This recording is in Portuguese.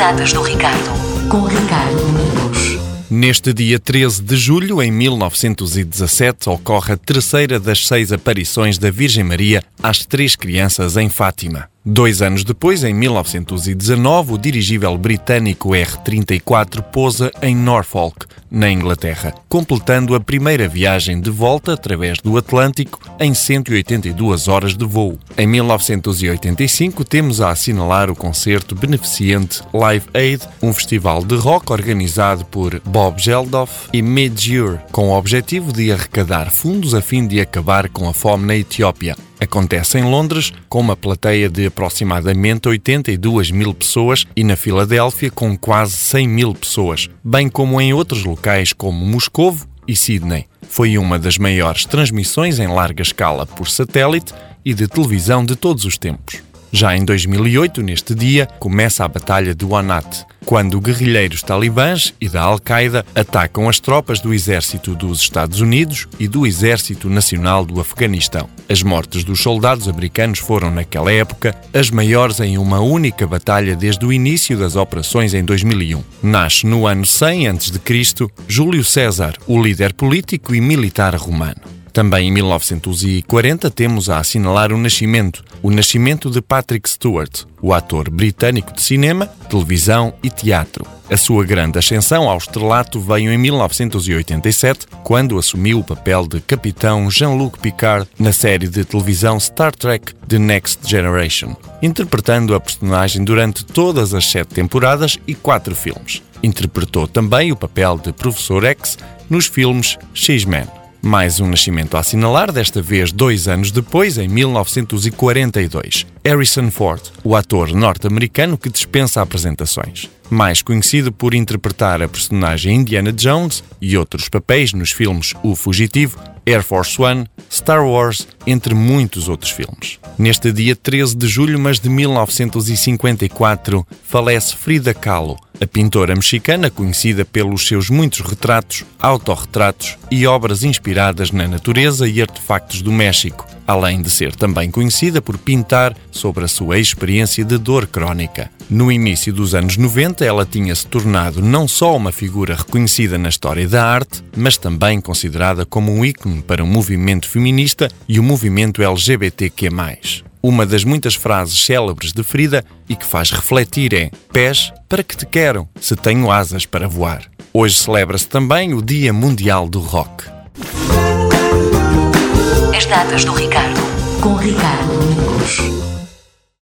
datas do Ricardo, com Ricardo Domingos. Neste dia 13 de julho, em 1917, ocorre a terceira das seis aparições da Virgem Maria às três crianças em Fátima. Dois anos depois, em 1919, o dirigível britânico R-34 pousa em Norfolk, na Inglaterra, completando a primeira viagem de volta através do Atlântico em 182 horas de voo. Em 1985, temos a assinalar o concerto beneficente Live Aid, um festival de rock organizado por Bob Geldof e Midge com o objetivo de arrecadar fundos a fim de acabar com a fome na Etiópia. Acontece em Londres, com uma plateia de aproximadamente 82 mil pessoas e na Filadélfia, com quase 100 mil pessoas, bem como em outros locais como Moscovo e Sydney. Foi uma das maiores transmissões em larga escala por satélite e de televisão de todos os tempos. Já em 2008, neste dia, começa a Batalha de Wanat, quando guerrilheiros talibãs e da Al-Qaeda atacam as tropas do exército dos Estados Unidos e do Exército Nacional do Afeganistão. As mortes dos soldados americanos foram, naquela época, as maiores em uma única batalha desde o início das operações em 2001. Nasce no ano 100 a.C. Júlio César, o líder político e militar romano. Também em 1940 temos a assinalar o nascimento, o nascimento de Patrick Stewart, o ator britânico de cinema, televisão e teatro. A sua grande ascensão ao estrelato veio em 1987, quando assumiu o papel de capitão Jean-Luc Picard na série de televisão Star Trek The Next Generation, interpretando a personagem durante todas as sete temporadas e quatro filmes. Interpretou também o papel de Professor X nos filmes X-Men. Mais um nascimento a assinalar, desta vez dois anos depois, em 1942. Harrison Ford, o ator norte-americano que dispensa apresentações. Mais conhecido por interpretar a personagem Indiana Jones e outros papéis nos filmes O Fugitivo, Air Force One, Star Wars, entre muitos outros filmes. Neste dia 13 de julho, mas de 1954, falece Frida Kahlo, a pintora mexicana conhecida pelos seus muitos retratos, autorretratos e obras inspiradas na natureza e artefactos do México, além de ser também conhecida por pintar sobre a sua experiência de dor crónica. No início dos anos 90, ela tinha se tornado não só uma figura reconhecida na história da arte, mas também considerada como um ícone para o movimento feminista e o movimento LGBTQ. Uma das muitas frases célebres de Frida e que faz refletir é: Pés, para que te quero, se tenho asas para voar. Hoje celebra-se também o Dia Mundial do Rock. As datas do Ricardo, com Ricardo Domingos.